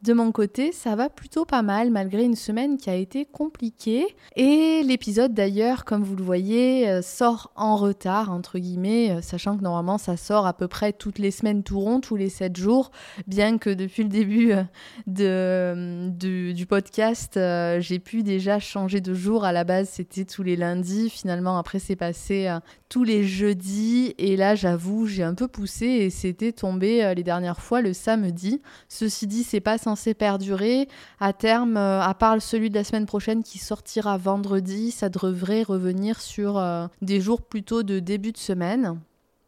De mon côté, ça va plutôt pas mal malgré une semaine qui a été compliquée. Et l'épisode d'ailleurs, comme vous le voyez, euh, sort en retard, entre guillemets, euh, sachant que normalement ça sort à peu près toutes les semaines tout rond, tous les 7 jours, bien que depuis le début euh, de, du podcast, j'ai pu déjà changer de jour. À la base, c'était tous les lundis. Finalement, après, c'est passé tous les jeudis. Et là, j'avoue, j'ai un peu poussé et c'était tombé les dernières fois le samedi. Ceci dit, c'est pas censé perdurer. À terme, euh, à part celui de la semaine prochaine qui sortira vendredi, ça devrait revenir sur euh, des jours plutôt de début de semaine.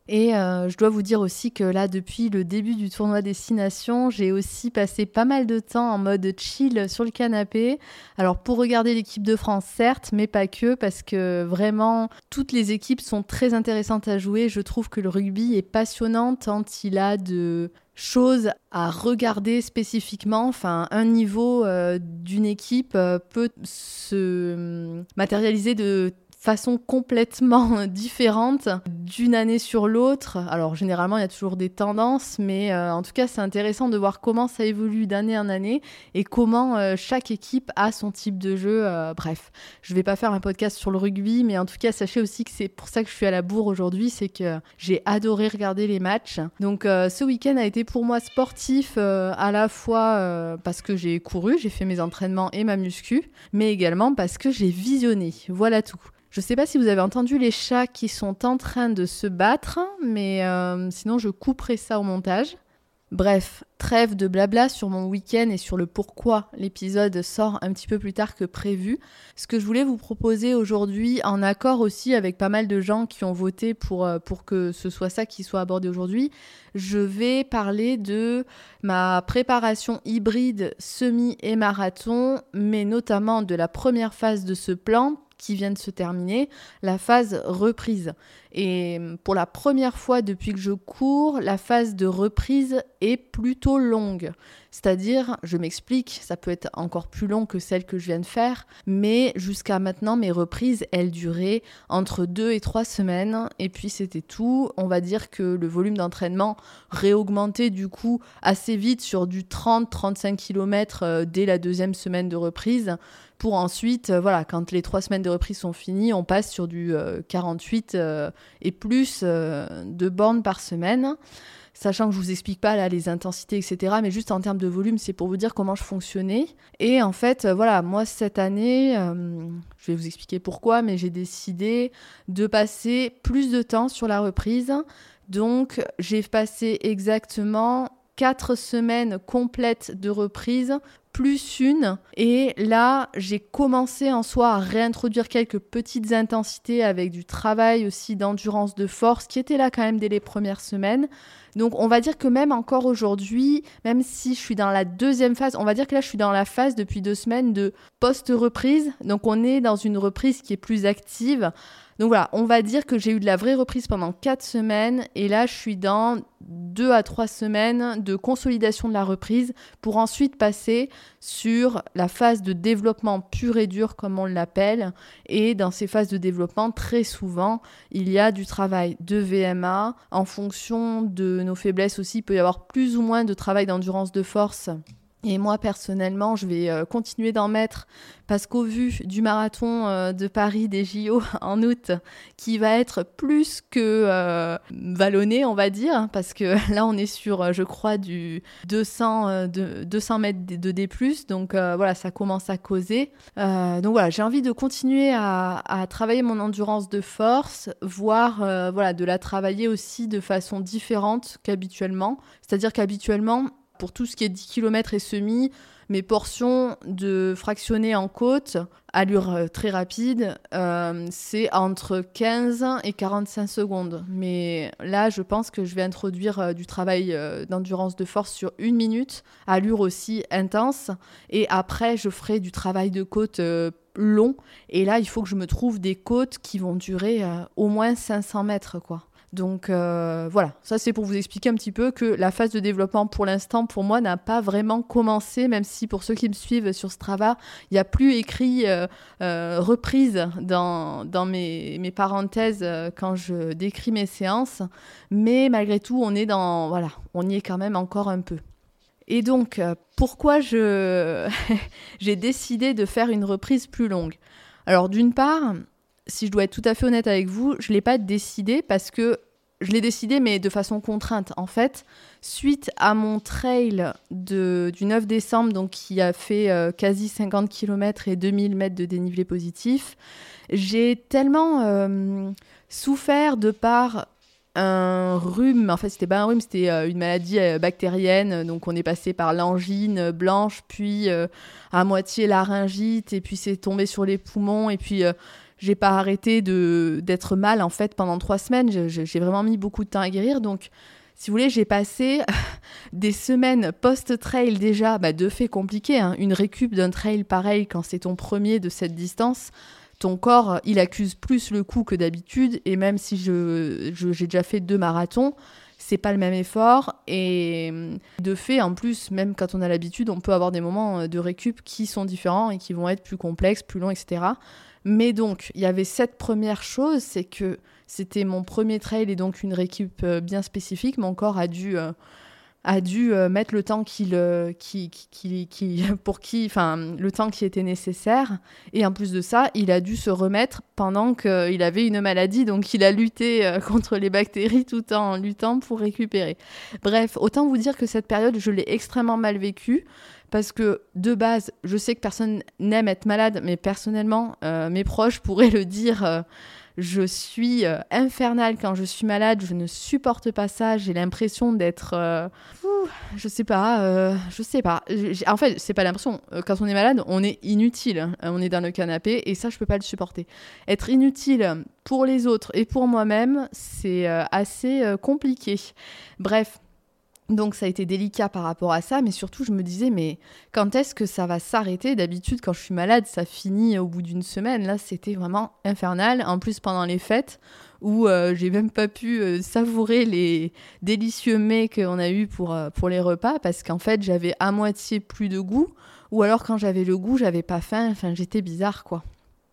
Et euh, je dois vous dire aussi que là, depuis le début du tournoi Destination, j'ai aussi passé pas mal de temps en mode chill sur le canapé. Alors pour regarder l'équipe de France, certes, mais pas que, parce que vraiment, toutes les équipes sont très intéressantes à jouer. Je trouve que le rugby est passionnant tant il a de choses à regarder spécifiquement. Enfin, un niveau euh, d'une équipe euh, peut se hum, matérialiser de façon complètement différente d'une année sur l'autre. Alors généralement il y a toujours des tendances, mais euh, en tout cas c'est intéressant de voir comment ça évolue d'année en année et comment euh, chaque équipe a son type de jeu. Euh, bref, je vais pas faire un podcast sur le rugby, mais en tout cas sachez aussi que c'est pour ça que je suis à la bourre aujourd'hui, c'est que j'ai adoré regarder les matchs. Donc ce week-end a été pour moi sportif à la fois parce que j'ai couru, j'ai fait mes entraînements et ma muscu, mais également parce que j'ai visionné. Voilà tout. Je ne sais pas si vous avez entendu les chats qui sont en train de se battre, mais euh, sinon je couperai ça au montage. Bref, trêve de blabla sur mon week-end et sur le pourquoi l'épisode sort un petit peu plus tard que prévu. Ce que je voulais vous proposer aujourd'hui, en accord aussi avec pas mal de gens qui ont voté pour, euh, pour que ce soit ça qui soit abordé aujourd'hui, je vais parler de ma préparation hybride semi et marathon, mais notamment de la première phase de ce plan qui vient de se terminer, la phase reprise. Et pour la première fois depuis que je cours, la phase de reprise est plutôt longue. C'est-à-dire, je m'explique, ça peut être encore plus long que celle que je viens de faire, mais jusqu'à maintenant, mes reprises, elles duraient entre deux et trois semaines, et puis c'était tout. On va dire que le volume d'entraînement réaugmentait du coup assez vite sur du 30-35 km euh, dès la deuxième semaine de reprise pour ensuite, euh, voilà, quand les trois semaines de reprise sont finies, on passe sur du 48 euh, et plus de bornes par semaine sachant que je vous explique pas là les intensités, etc. Mais juste en termes de volume, c'est pour vous dire comment je fonctionnais. Et en fait, euh, voilà, moi cette année, euh, je vais vous expliquer pourquoi, mais j'ai décidé de passer plus de temps sur la reprise. Donc, j'ai passé exactement quatre semaines complètes de reprise plus une. Et là, j'ai commencé en soi à réintroduire quelques petites intensités avec du travail aussi d'endurance de force qui était là quand même dès les premières semaines. Donc on va dire que même encore aujourd'hui, même si je suis dans la deuxième phase, on va dire que là je suis dans la phase depuis deux semaines de post-reprise. Donc on est dans une reprise qui est plus active. Donc voilà, on va dire que j'ai eu de la vraie reprise pendant 4 semaines et là je suis dans 2 à 3 semaines de consolidation de la reprise pour ensuite passer sur la phase de développement pur et dur comme on l'appelle. Et dans ces phases de développement, très souvent, il y a du travail de VMA. En fonction de nos faiblesses aussi, il peut y avoir plus ou moins de travail d'endurance de force et moi, personnellement, je vais euh, continuer d'en mettre parce qu'au vu du marathon euh, de Paris des JO en août, qui va être plus que euh, vallonné, on va dire, parce que là, on est sur, je crois, du 200, de, 200 mètres de D+, donc voilà, ça commence à causer. donc voilà, j'ai envie de continuer à, à, travailler mon endurance de force, voire voilà, de la travailler aussi de façon différente qu'habituellement. C'est-à-dire qu'habituellement, pour tout ce qui est 10 km et semi, mes portions de fractionner en côte, allure euh, très rapide, euh, c'est entre 15 et 45 secondes. Mais là, je pense que je vais introduire euh, du travail d'endurance de force sur une minute, allure aussi intense. Et après, je ferai du travail de côte long. Et là, il faut que je me trouve des côtes qui vont durer au moins 500 mètres, quoi. Donc euh, voilà, ça c'est pour vous expliquer un petit peu que la phase de développement pour l'instant pour moi n'a pas vraiment commencé, même si pour ceux qui me suivent sur Strava, il n'y a plus écrit euh, euh, reprise dans, dans mes, mes, parenthèses quand je décris mes séances. Mais malgré tout, on est dans voilà, on y est quand même encore un peu. Et donc, pourquoi j'ai décidé de faire une reprise plus longue? Alors d'une part, si je dois être tout à fait honnête avec vous, je ne l'ai pas décidé parce que je l'ai décidé, mais de façon contrainte. En fait, suite à mon trail du 9 décembre, donc qui a fait euh, quasi 50 km et 2000 mètres de dénivelé positif, j'ai tellement euh, souffert de par un rhume. En fait, c'était pas un rhume, c'était euh, une maladie bactérienne. Donc, on est passé par l'angine blanche, puis à moitié laryngite, et puis c'est tombé sur les poumons, et puis j'ai pas arrêté de d'être mal en fait pendant trois semaines. J'ai vraiment mis beaucoup de temps à guérir. Donc, si vous voulez, j'ai passé des semaines post-trail déjà, bah, de fait compliqué. Hein. Une récup d'un trail pareil quand c'est ton premier de cette distance, ton corps, il accuse plus le coup que d'habitude. Et même si je, j'ai déjà fait deux marathons, c'est pas le même effort. Et de fait, en plus, même quand on a l'habitude, on peut avoir des moments de récup qui sont différents et qui vont être plus complexes, plus longs, etc. Mais donc, il y avait cette première chose, c'est que c'était mon premier trail et donc une récup euh, bien spécifique. Mon corps a dû, euh, a dû euh, mettre le temps qu'il, qui, qui, qui, pour qui, enfin, le temps qui était nécessaire. Et en plus de ça, il a dû se remettre pendant qu'il avait une maladie. Donc, il a lutté contre les bactéries tout en luttant pour récupérer. Bref, autant vous dire que cette période, je l'ai extrêmement mal vécue parce que de base, je sais que personne n'aime être malade, mais personnellement, euh, mes proches pourraient le dire. Euh, je suis euh, infernale quand je suis malade, je ne supporte pas ça. J'ai l'impression d'être, je sais pas, je sais pas. En fait, c'est pas l'impression. Quand on est malade, on est inutile. Hein. On est dans le canapé et ça, je peux pas le supporter. Être inutile pour les autres et pour moi-même, c'est assez compliqué. Bref, donc ça a été délicat par rapport à ça, mais surtout je me disais, mais quand est-ce que ça va s'arrêter? D'habitude, quand je suis malade, ça finit au bout d'une semaine. Là, c'était vraiment infernal. En plus, pendant les fêtes, où euh, j'ai même pas pu euh, savourer les délicieux mets qu'on a eu pour, euh, pour les repas, parce qu'en fait, j'avais à moitié plus de goût, ou alors quand j'avais le goût, j'avais pas faim. Enfin, j'étais bizarre, quoi.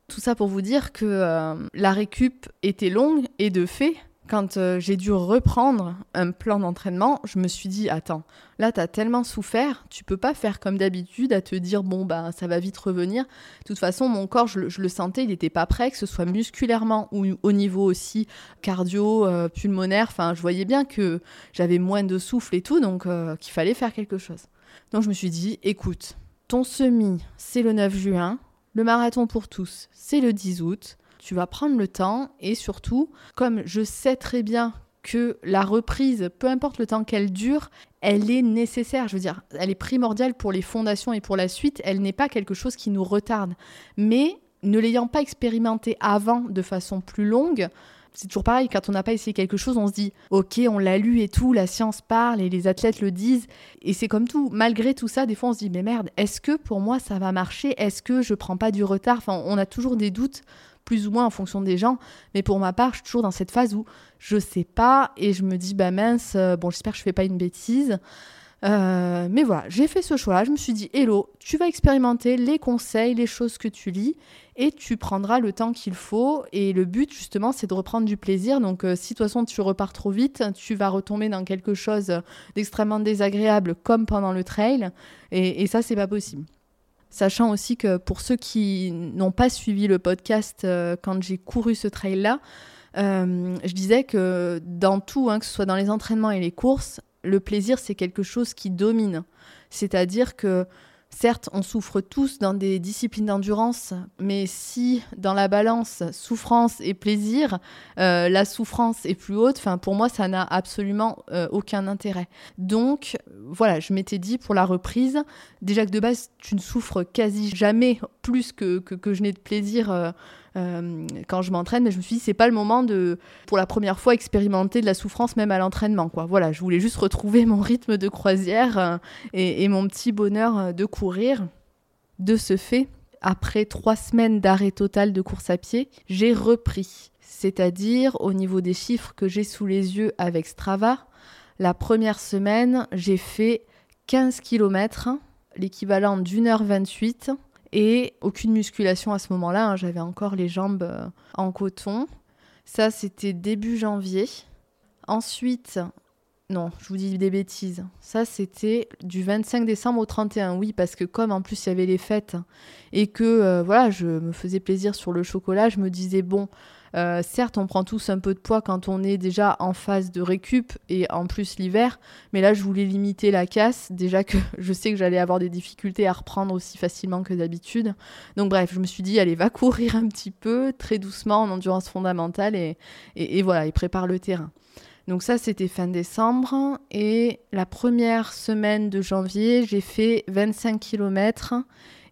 Tout ça pour vous dire que la récup était longue, et de fait, quand euh, j'ai dû reprendre un plan d'entraînement, je me suis dit attends, là tu as tellement souffert, tu peux pas faire comme d'habitude à te dire bon bah ça va vite revenir. De toute façon, mon corps, je, le sentais, il n'était pas prêt, que ce soit musculairement ou au niveau aussi cardio, euh, pulmonaire. Enfin, je voyais bien que j'avais moins de souffle et tout, donc euh, qu'il fallait faire quelque chose. Donc je me suis dit écoute, ton semi, c'est le 9 juin, le marathon pour tous, c'est le 10 août tu vas prendre le temps et surtout, comme je sais très bien que la reprise, peu importe le temps qu'elle dure, elle est nécessaire. Je veux dire, elle est primordiale pour les fondations et pour la suite. Elle n'est pas quelque chose qui nous retarde. Mais ne l'ayant pas expérimenté avant de façon plus longue, c'est toujours pareil, quand on n'a pas essayé quelque chose, on se dit, ok, on l'a lu et tout, la science parle et les athlètes le disent. Et c'est comme tout, malgré tout ça, des fois on se dit, mais merde, est-ce que pour moi ça va marcher? Est-ce que je prends pas du retard? Enfin, on a toujours des doutes plus ou moins en fonction des gens. Mais pour ma part, je suis toujours dans cette phase où je sais pas et je me dis, bah mince, euh, bon, j'espère que je fais pas une bêtise. Euh, mais voilà, j'ai fait ce choix-là. Je me suis dit, hello, tu vas expérimenter les conseils, les choses que tu lis, et tu prendras le temps qu'il faut. Et le but, justement, c'est de reprendre du plaisir. Donc, euh, si de toute façon tu repars trop vite, tu vas retomber dans quelque chose d'extrêmement désagréable, comme pendant le trail. Et, et ça, c'est pas possible. Sachant aussi que pour ceux qui n'ont pas suivi le podcast euh, quand j'ai couru ce trail-là, euh, je disais que dans tout, hein, que ce soit dans les entraînements et les courses, le plaisir, c'est quelque chose qui domine. C'est-à-dire que Certes, on souffre tous dans des disciplines d'endurance, mais si dans la balance souffrance et plaisir, euh, la souffrance est plus haute, enfin pour moi ça n'a absolument euh, aucun intérêt. Donc voilà, je m'étais dit pour la reprise, déjà que de base tu ne souffres quasi jamais plus que, que, je n'ai de plaisir. Euh, quand je m'entraîne, mais je me suis dit c'est pas le moment de, pour la première fois, expérimenter de la souffrance même à l'entraînement. Quoi. Voilà, je voulais juste retrouver mon rythme de croisière et, et, mon petit bonheur de course de ce fait, après trois semaines d'arrêt total de course à pied, j'ai repris. C'est-à-dire, au niveau des chiffres que j'ai sous les yeux avec Strava, la première semaine, j'ai fait 15 km, l'équivalent d'une heure 28, et aucune musculation à ce moment-là. Hein. J'avais encore les jambes euh, en coton. Ça, c'était début janvier. Ensuite, non, je vous dis des bêtises. Ça, c'était du 25 décembre au 31. Oui, parce que comme en plus il y avait les fêtes et que euh, voilà, je me faisais plaisir sur le chocolat, je me disais bon, euh, certes, on prend tous un peu de poids quand on est déjà en phase de récup et en plus l'hiver, mais là, je voulais limiter la casse. Déjà que je sais que j'allais avoir des difficultés à reprendre aussi facilement que d'habitude. Donc, bref, je me suis dit, allez, va courir un petit peu, très doucement en endurance fondamentale et, et voilà, et prépare le terrain. Donc ça, c'était fin décembre. Et la première semaine de janvier, j'ai fait 25 km.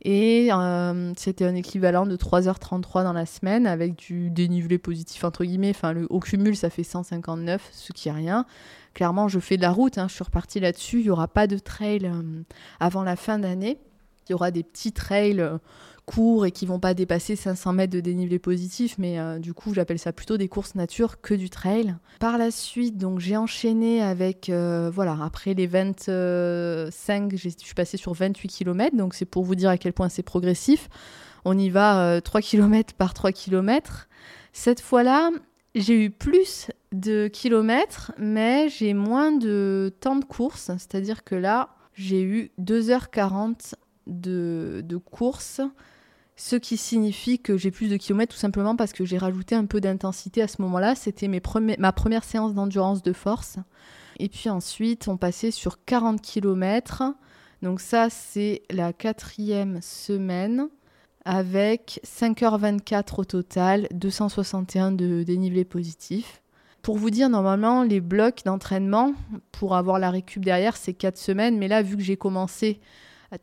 Et euh, c'était un équivalent de 3h33 dans la semaine avec du dénivelé positif, entre guillemets. Enfin, le, au cumul, ça fait 159, ce qui est rien. Clairement, je fais de la route. Hein, je suis repartie là-dessus. Il n'y aura pas de trail euh, avant la fin d'année. Il y aura des petits trails euh, courts et qui vont pas dépasser 500 mètres de dénivelé positif, mais euh, du coup j'appelle ça plutôt des courses nature que du trail. Par la suite, donc j'ai enchaîné avec, euh, voilà, après les 25, je suis passée sur 28 km, donc c'est pour vous dire à quel point c'est progressif. On y va 3 km par 3 km. Cette fois-là, j'ai eu plus de kilomètres, mais j'ai moins de temps de course, c'est-à-dire que là, j'ai eu 2h40 de, de course ce qui signifie que j'ai plus de kilomètres tout simplement parce que j'ai rajouté un peu d'intensité à ce moment-là. C'était ma première séance d'endurance de force. Et puis ensuite, on passait sur 40 km. Donc ça, c'est la quatrième semaine avec 5h24 au total, 261 de dénivelé positif. Pour vous dire, normalement, les blocs d'entraînement, pour avoir la récup derrière, c'est 4 semaines. Mais là, vu que j'ai commencé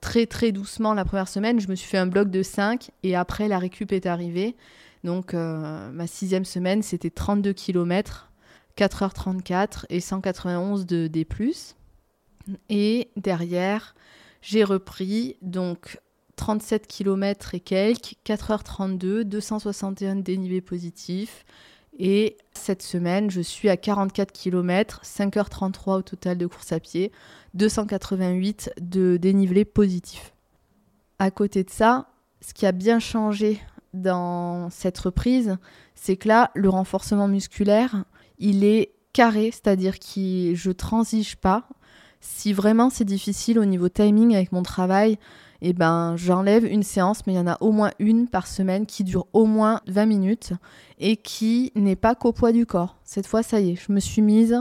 très très doucement la première semaine. Je me suis fait un bloc de 5 et après la récup est arrivée. Donc euh, ma sixième semaine, c'était 32 km, 4h34 et 191 de D+. Et derrière, j'ai repris donc 37 km et quelques, 4h32, 261 dénivelé positif. Et cette semaine, je suis à 44 km, 5h33 au total de course à pied, 288 de dénivelé positif. À côté de ça, ce qui a bien changé dans cette reprise, c'est que là, le renforcement musculaire, il est carré, c'est-à-dire que je transige pas. Si vraiment c'est difficile au niveau timing avec mon travail, eh ben, j'enlève une séance, mais il y en a au moins une par semaine qui dure au moins 20 minutes et qui n'est pas qu'au poids du corps. Cette fois, ça y est, je me suis mise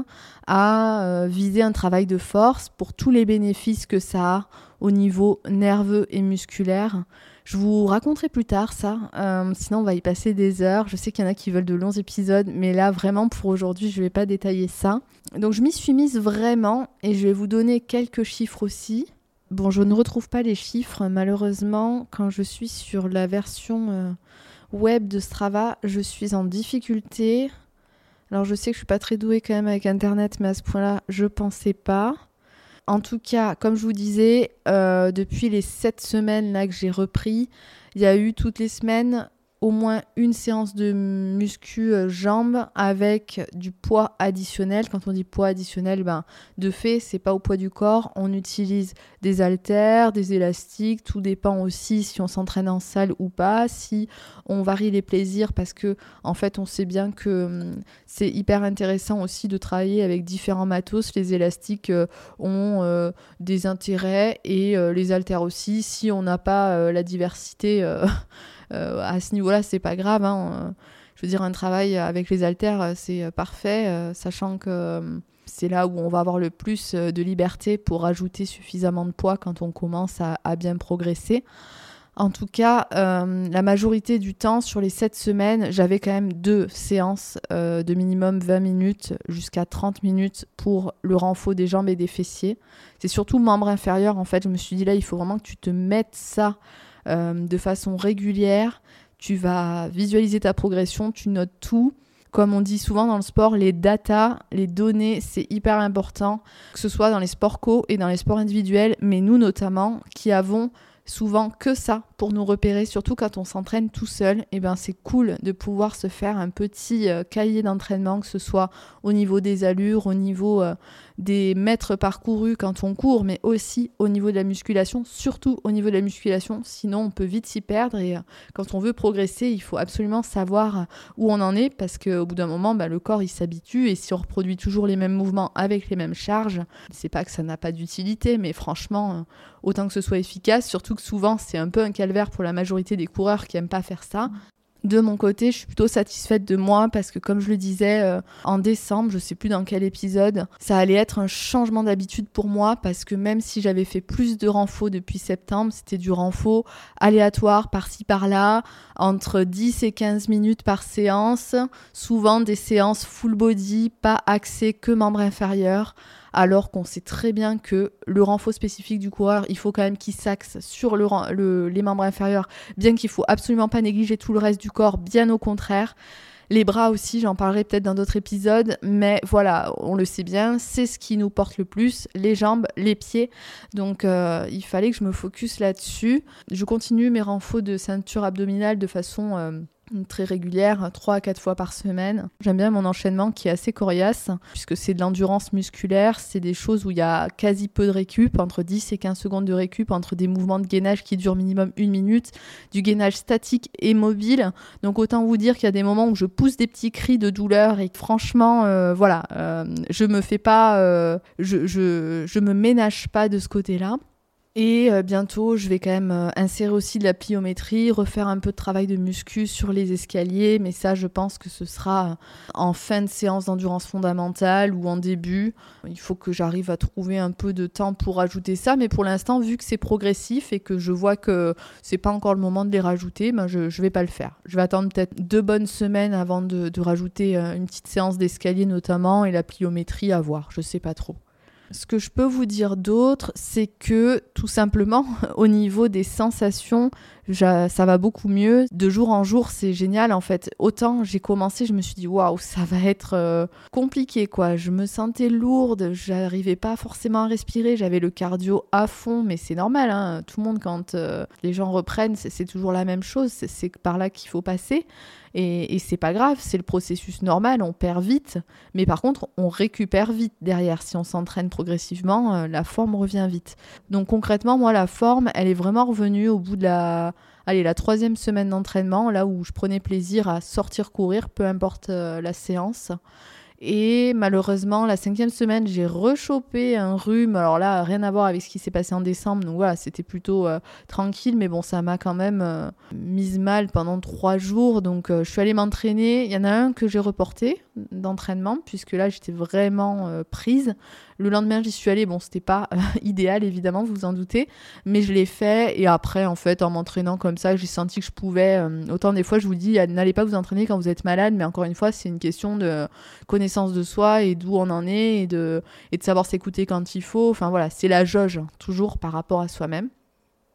à euh, viser un travail de force pour tous les bénéfices que ça a au niveau nerveux et musculaire. Je vous raconterai plus tard ça, euh, sinon on va y passer des heures. Je sais qu'il y en a qui veulent de longs épisodes, mais là vraiment pour aujourd'hui je ne vais pas détailler ça. Donc je m'y suis mise vraiment et je vais vous donner quelques chiffres aussi. Bon, je ne retrouve pas les chiffres, malheureusement. Quand je suis sur la version euh, web de Strava, je suis en difficulté. Alors, je sais que je suis pas très douée quand même avec Internet, mais à ce point-là, je pensais pas. En tout cas, comme je vous disais, euh, depuis les 7 semaines là que j'ai repris, il y a eu toutes les semaines au moins une séance de muscu euh, jambes avec du poids additionnel. Quand on dit poids additionnel, ben, de fait, c'est pas au poids du corps. On utilise des haltères, des élastiques. Tout dépend aussi si on s'entraîne en salle ou pas, si on varie les plaisirs parce que, en fait, on sait bien que hum, c'est hyper intéressant aussi de travailler avec différents matos. Les élastiques euh, ont euh, des intérêts et les haltères aussi. Si on n'a pas la diversité à ce niveau-là, c'est pas grave. Hein, je veux dire, un travail avec les haltères, c'est parfait, euh, sachant que euh, c'est là où on va avoir le plus de liberté pour ajouter suffisamment de poids quand on commence à bien progresser. En tout cas, euh, la majorité du temps, sur les 7 semaines, j'avais quand même deux séances euh, de minimum 20 minutes jusqu'à 30 minutes pour le renfort des jambes et des fessiers. C'est surtout membre inférieur, en fait. Je me suis dit là, il faut vraiment que tu te mettes ça euh, de façon régulière. Tu vas visualiser ta progression, tu notes tout. Comme on dit souvent dans le sport, les datas, les données, c'est hyper important, que ce soit dans les sports co et dans les sports individuels, mais nous notamment, qui avons souvent que ça pour nous repérer, surtout quand on s'entraîne tout seul. Et eh ben c'est cool de pouvoir se faire un petit euh, cahier d'entraînement, que ce soit au niveau des allures, au niveau euh, des mètres parcourus quand on court, mais aussi au niveau de la musculation, surtout au niveau de la musculation. Sinon, on peut vite s'y perdre et euh, quand on veut progresser, il faut absolument savoir où on en est parce qu'au bout d'un moment, bah, le corps il s'habitue et si on reproduit toujours les mêmes mouvements avec les mêmes charges, c'est pas que ça n'a pas d'utilité, mais franchement, autant que ce soit efficace, surtout que souvent c'est un peu un calvaire pour la majorité des coureurs qui aiment pas faire ça. De mon côté, je suis plutôt satisfaite de moi parce que comme je le disais euh, en décembre, je sais plus dans quel épisode, ça allait être un changement d'habitude pour moi parce que même si j'avais fait plus de renfaux depuis septembre, c'était du renfort aléatoire par-ci par-là, entre 10 et 15 minutes par séance, souvent des séances full body, pas axées que membres inférieurs alors qu'on sait très bien que le renfort spécifique du coureur, il faut quand même qu'il s'axe sur les membres inférieurs, bien qu'il faut absolument pas négliger tout le reste du corps, bien au contraire. Les bras aussi, j'en parlerai peut-être dans d'autres épisodes, mais voilà, on le sait bien, c'est ce qui nous porte le plus, les jambes, les pieds. Donc euh, il fallait que je me focus là-dessus. Je continue mes renforts de ceinture abdominale de façon euh, très régulière, 3 à 4 fois par semaine. J'aime bien mon enchaînement qui est assez coriace, puisque c'est de l'endurance musculaire, c'est des choses où il y a quasi peu de récup, entre 10 et 15 secondes de récup, entre des mouvements de gainage qui durent minimum une minute, du gainage statique et mobile. Donc autant vous dire qu'il y a des moments où je pousse des petits cris de douleur et franchement, euh, voilà, euh, je me fais pas, euh, je, je, je me ménage pas de ce côté-là. Et euh, bientôt, je vais quand même euh, insérer aussi de la pliométrie, refaire un peu de travail de muscu sur les escaliers, mais ça, je pense que ce sera euh, en fin de séance d'endurance fondamentale ou en début. Il faut que j'arrive à trouver un peu de temps pour ajouter ça, mais pour l'instant, vu que c'est progressif et que je vois que c'est pas encore le moment de les rajouter, ben je, ne vais pas le faire. Je vais attendre peut-être deux bonnes semaines avant de, rajouter une petite séance d'escalier notamment et la pliométrie à voir. Je sais pas trop. Ce que je peux vous dire d'autre, c'est que tout simplement, au niveau des sensations, ça va beaucoup mieux. De jour en jour, c'est génial en fait. Autant j'ai commencé, je me suis dit waouh, ça va être euh, compliqué quoi. Je me sentais lourde, j'arrivais pas forcément à respirer, j'avais le cardio à fond, mais c'est normal. Hein. Tout le monde, quand euh, les gens reprennent, c'est toujours la même chose. C'est par là qu'il faut passer. Et, et c'est pas grave, c'est le processus normal, on perd vite, mais par contre, on récupère vite derrière. Si on s'entraîne progressivement, euh, la forme revient vite. Donc concrètement, moi, la forme, elle est vraiment revenue au bout de la, allez, la troisième semaine d'entraînement, là où je prenais plaisir à sortir courir, peu importe euh, la séance. Et malheureusement, la cinquième semaine, j'ai rechopé un rhume. Alors là, rien à voir avec ce qui s'est passé en décembre. Donc voilà, c'était plutôt euh, tranquille. Mais bon, ça m'a quand même euh, mise mal pendant trois jours. Donc euh, je suis allée m'entraîner. Il y en a un que j'ai reporté d'entraînement, puisque là, j'étais vraiment prise. Le lendemain, j'y suis allée. Bon, c'était pas idéal, évidemment, vous vous en doutez. Mais je l'ai fait. Et après, en fait, en m'entraînant comme ça, j'ai senti que je pouvais. autant des fois, je vous dis, n'allez pas vous entraîner quand vous êtes malade. Mais encore une fois, c'est une question de connaissance de soi et d'où on en est et de, et de savoir s'écouter quand il faut. Enfin voilà, c'est la jauge, toujours par rapport à soi-même.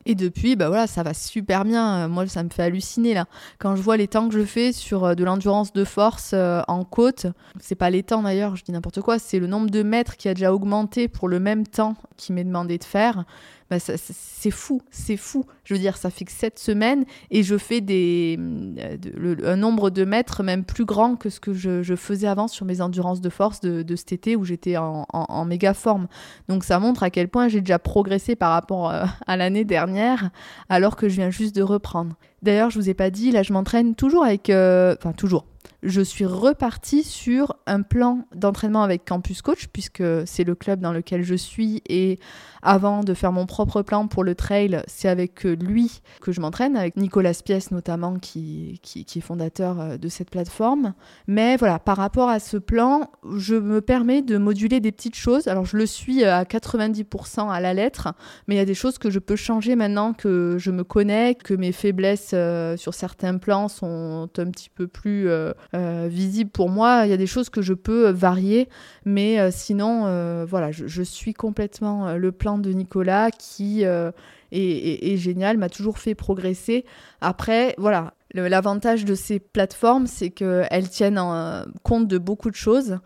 Et depuis, bah voilà, ça va super bien. Moi, ça me fait halluciner là. Quand je vois les temps que je fais sur euh, de l'endurance de force euh, en côte, c'est pas les temps d'ailleurs, je dis n'importe quoi, c'est le nombre de mètres qui a déjà augmenté pour le même temps qui m'est demandé de faire. Bah, c'est fou, c'est fou. Je veux dire, ça fait que 7 semaines et je fais des, euh, un nombre de mètres même plus grand que ce que je, faisais avant sur mes endurances de force de, cet été où j'étais en, méga forme. Donc ça montre à quel point j'ai déjà progressé par rapport euh, à l'année dernière alors que je viens juste de reprendre. D'ailleurs, je vous ai pas dit, là je m'entraîne toujours avec... Euh, enfin, toujours je suis repartie sur un plan d'entraînement avec Campus Coach, puisque c'est le club dans lequel je suis. Et avant de faire mon propre plan pour le trail, c'est avec lui que je m'entraîne, avec Nicolas Pièce notamment, qui, qui, est fondateur euh, de cette plateforme. Mais voilà, par rapport à ce plan, je me permets de moduler des petites choses. Alors je le suis à 90% à la lettre, mais il y a des choses que je peux changer maintenant que je me connais, que mes faiblesses euh, sur certains plans sont un petit peu plus euh, euh, visibles pour moi. Il y a des choses que je peux varier, mais sinon, voilà, je, suis complètement le plan de Nicolas qui est, génial, m'a toujours fait progresser. Après, voilà, l'avantage de ces plateformes, c'est qu'elles tiennent en compte de beaucoup de choses.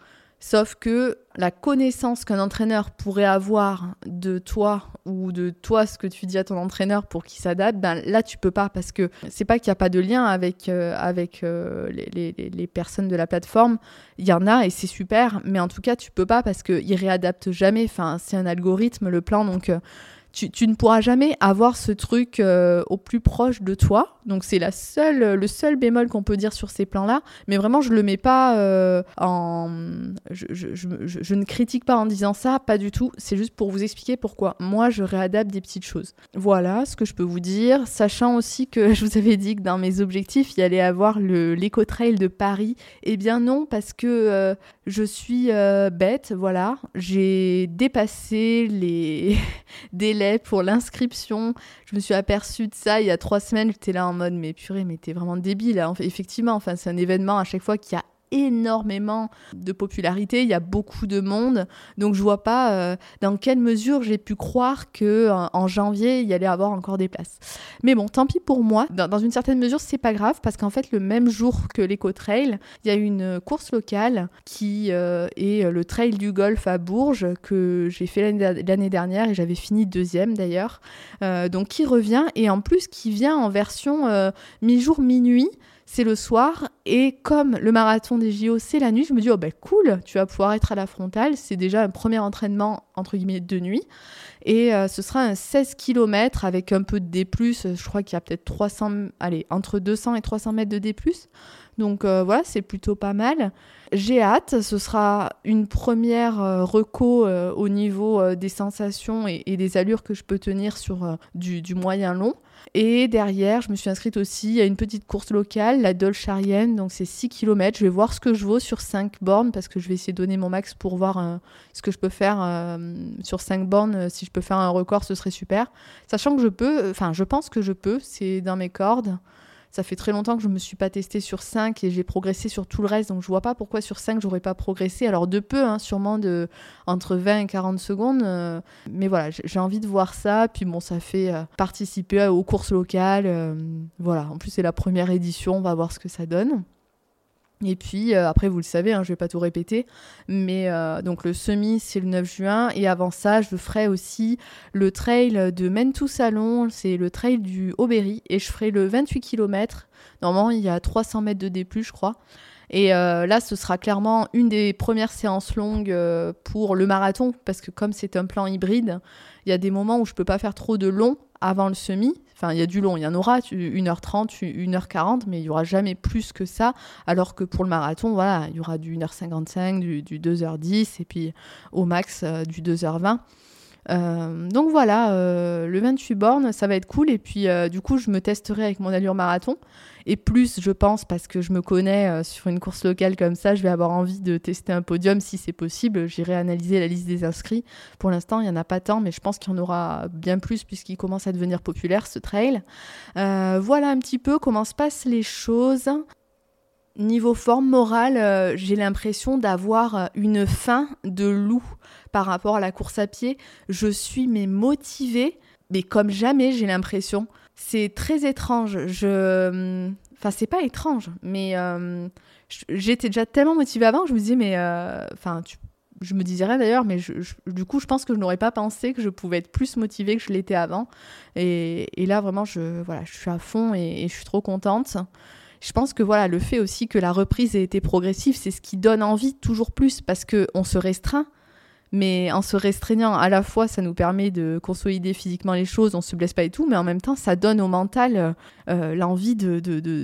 Sauf que la connaissance qu'un entraîneur pourrait avoir de toi ou de toi ce que tu dis à ton entraîneur pour qu'il s'adapte, ben là tu peux pas parce que c'est pas qu'il n'y a pas de lien avec, euh, avec euh, les, les, personnes de la plateforme. Il y en a et c'est super, mais en tout cas tu peux pas parce qu'ils réadaptent jamais. Enfin, c'est un algorithme le plan donc. Euh, tu, ne pourras jamais avoir ce truc euh, au plus proche de toi. Donc c'est le seul bémol qu'on peut dire sur ces plans-là. Mais vraiment, je le mets pas euh, en... Je, ne critique pas en disant ça, pas du tout. C'est juste pour vous expliquer pourquoi moi, je réadapte des petites choses. Voilà ce que je peux vous dire. Sachant aussi que je vous avais dit que dans mes objectifs, il y allait avoir l'éco-trail de Paris. Eh bien non, parce que euh, je suis bête, voilà. J'ai dépassé les délais pour l'inscription. Je me suis aperçue de ça il y a trois semaines. J'étais là en mode, mais purée, mais t'es vraiment débile. Effectivement, enfin, c'est un événement à chaque fois qui a énormément de popularité, il y a beaucoup de monde, donc je vois pas euh, dans quelle mesure j'ai pu croire que en, janvier il y allait avoir encore des places. Mais bon, tant pis pour moi. Dans, une certaine mesure, c'est pas grave parce qu'en fait le même jour que l'Eco Trail, il y a une course locale qui euh, est le Trail du Golfe à Bourges que j'ai fait l'année dernière et j'avais fini deuxième d'ailleurs. Euh, donc qui revient et en plus qui vient en version mi-jour minuit c'est le soir. Et comme le marathon des JO, c'est la nuit, je me dis, oh ben cool, tu vas pouvoir être à la frontale. C'est déjà un premier entraînement, entre guillemets, de nuit. Et euh, ce sera un 16 km avec un peu de D+. Je crois qu'il y a peut-être 300, allez, entre 200 et 300 mètres de D+. Donc euh, voilà, c'est plutôt pas mal. J'ai hâte, ce sera une première euh, reco au niveau des sensations et, des allures que je peux tenir sur du moyen long. Et derrière, je me suis inscrite aussi à une petite course locale, la Dolcharienne, donc c'est 6 km. Je vais voir ce que je vaux sur 5 bornes parce que je vais essayer de donner mon max pour voir euh, ce que je peux faire euh, sur 5 bornes. Euh, si je peux faire un record, ce serait super. Sachant que je peux, enfin, je pense que je peux, c'est dans mes cordes. Ça fait très longtemps que je ne me suis pas testée sur 5 et j'ai progressé sur tout le reste, donc je vois pas pourquoi sur 5 j'aurais pas progressé. Alors de peu, hein, sûrement de entre 20 et 40 secondes, euh, mais voilà, j'ai envie de voir ça. Puis bon, ça fait euh, participer aux courses locales, euh, voilà. En plus c'est la première édition, on va voir ce que ça donne. Et puis euh, après, vous le savez, hein, je vais pas tout répéter, mais euh, donc le semi c'est le 9 juin et avant ça, je ferai aussi le trail de Mentou Salon, c'est le trail du Aubéry et je ferai le 28 km. Normalement, il y a 300 mètres de D+, je crois. Et euh, là, ce sera clairement une des premières séances longues pour le marathon parce que comme c'est un plan hybride, il y a des moments où je peux pas faire trop de long avant le semi. Enfin, il y a du long, il y en aura 1h30, 1h40, mais il n'y aura jamais plus que ça. Alors que pour le marathon, voilà, il y aura du 1h55, du, 2h10 et puis au max euh, du 2h20. Euh, donc voilà, euh, le 28 bornes, ça va être cool. Et puis du coup, je me testerai avec mon allure marathon. Et plus, je pense, parce que je me connais euh, sur une course locale comme ça, je vais avoir envie de tester un podium si c'est possible. J'irai analyser la liste des inscrits. Pour l'instant, il n'y en a pas tant, mais je pense qu'il y en aura bien plus puisqu'il commence à devenir populaire ce trail. Euh, voilà un petit peu comment se passent les choses. Niveau forme morale, euh, j'ai l'impression d'avoir une faim de loup par rapport à la course à pied. Je suis mais motivée, mais comme jamais j'ai l'impression. C'est très étrange. Je... Enfin, c'est pas étrange, mais euh, j'étais déjà tellement motivée avant que je me disais, mais. Euh, enfin, je me disais rien d'ailleurs, mais du coup, je pense que je n'aurais pas pensé que je pouvais être plus motivée que je l'étais avant. Et, là, vraiment, je, voilà, je suis à fond et, je suis trop contente. Je pense que voilà, le fait aussi que la reprise ait été progressive, c'est ce qui donne envie toujours plus parce qu'on se restreint Mais en se restreignant, à la fois, ça nous permet de consolider physiquement les choses, on se blesse pas et tout, mais en même temps, ça donne au mental euh, euh, l'envie de,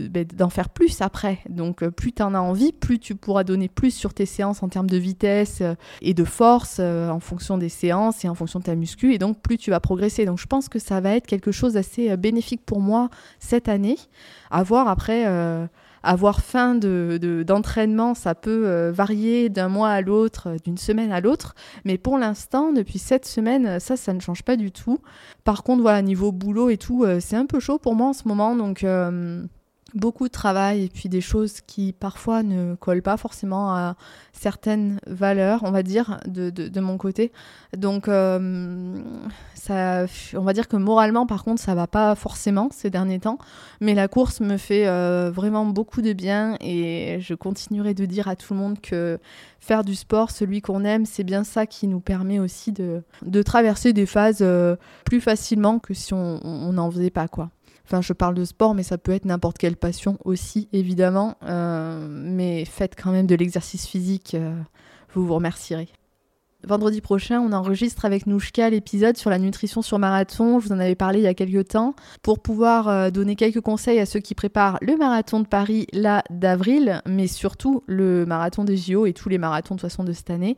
ben, d'en faire plus après. Donc, euh, plus tu en as envie, plus tu pourras donner plus sur tes séances en termes de vitesse et de force en fonction des séances et en fonction de ta muscu, et donc plus tu vas progresser. Donc, je pense que ça va être quelque chose d'assez bénéfique pour moi cette année. À voir après avoir de, d'entraînement, ça peut euh, varier d'un mois à l'autre, euh, d'une semaine à l'autre. Mais pour l'instant, depuis cette semaine, ça, ça ne change pas du tout. Par contre, voilà, niveau boulot et tout, euh, c'est un peu chaud pour moi en ce moment. Donc, beaucoup de travail et puis des choses qui parfois ne collent pas forcément à certaines valeurs, on va dire, de, de, mon côté. Donc, euh, ça, on va dire que moralement, par contre, ça va pas forcément ces derniers temps. Mais la course me fait euh, vraiment beaucoup de bien et je continuerai de dire à tout le monde que faire du sport, celui qu'on aime, c'est bien ça qui nous permet aussi de, de traverser des phases euh, plus facilement que si on n'en faisait pas, quoi. Enfin, je parle de sport, mais ça peut être n'importe quelle passion aussi, évidemment. Euh, mais faites quand même de l'exercice physique, euh, vous vous remercierez. Vendredi prochain, on enregistre avec Nouchka l'épisode sur la nutrition sur marathon. Je vous en avais parlé il y a quelques temps. Pour pouvoir euh, donner quelques conseils à ceux qui préparent le marathon de Paris là d'avril, mais surtout le marathon des JO et tous les marathons de toute façon de cette année.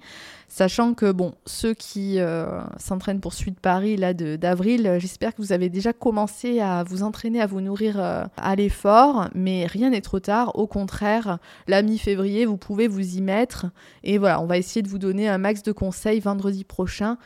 Sachant que, bon, ceux qui euh, s'entraînent pour Suite Paris là d'avril, euh, j'espère que vous avez déjà commencé à vous entraîner, à vous nourrir à l'effort, mais rien n'est trop tard. Au contraire, la mi-février, vous pouvez vous y mettre. Et voilà, on va essayer de vous donner un max de conseils vendredi prochain.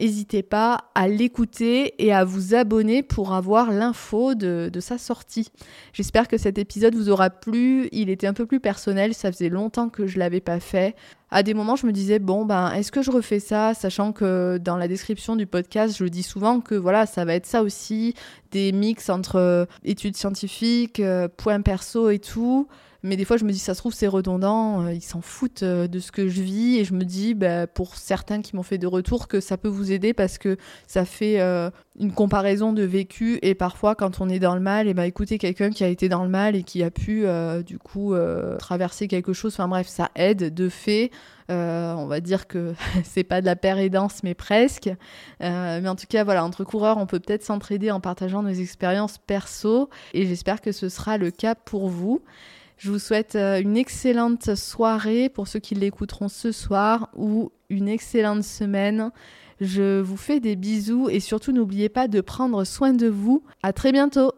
N'hésitez pas à l'écouter et à vous abonner pour avoir l'info de, sa sortie. J'espère que cet épisode vous aura plu. Il était un peu plus personnel, ça faisait longtemps que je l'avais pas fait. À des moments, je me disais bon ben est-ce que je refais ça, sachant que dans la description du podcast, je dis souvent que voilà ça va être ça aussi, des mix entre euh, études scientifiques, euh, points perso et tout. Mais des fois, je me dis, ça se trouve, c'est redondant, euh, ils s'en foutent euh, de ce que je vis. Et je me dis, bah, pour certains qui m'ont fait des retours, que ça peut vous aider parce que ça fait euh, une comparaison de vécu. Et parfois, quand on est dans le mal, et bah, écouter quelqu'un qui a été dans le mal et qui a pu, du coup, traverser quelque chose. Enfin bref, ça aide de fait. on va dire que c'est pas de la paire danse, mais presque. mais en tout cas, voilà, entre coureurs, on peut peut-être s'entraider en partageant nos expériences perso. Et j'espère que ce sera le cas pour vous. Je vous souhaite euh, une excellente soirée pour ceux qui l'écouteront ce soir ou une excellente semaine. Je vous fais des bisous et surtout n'oubliez pas de prendre soin de vous. À très bientôt.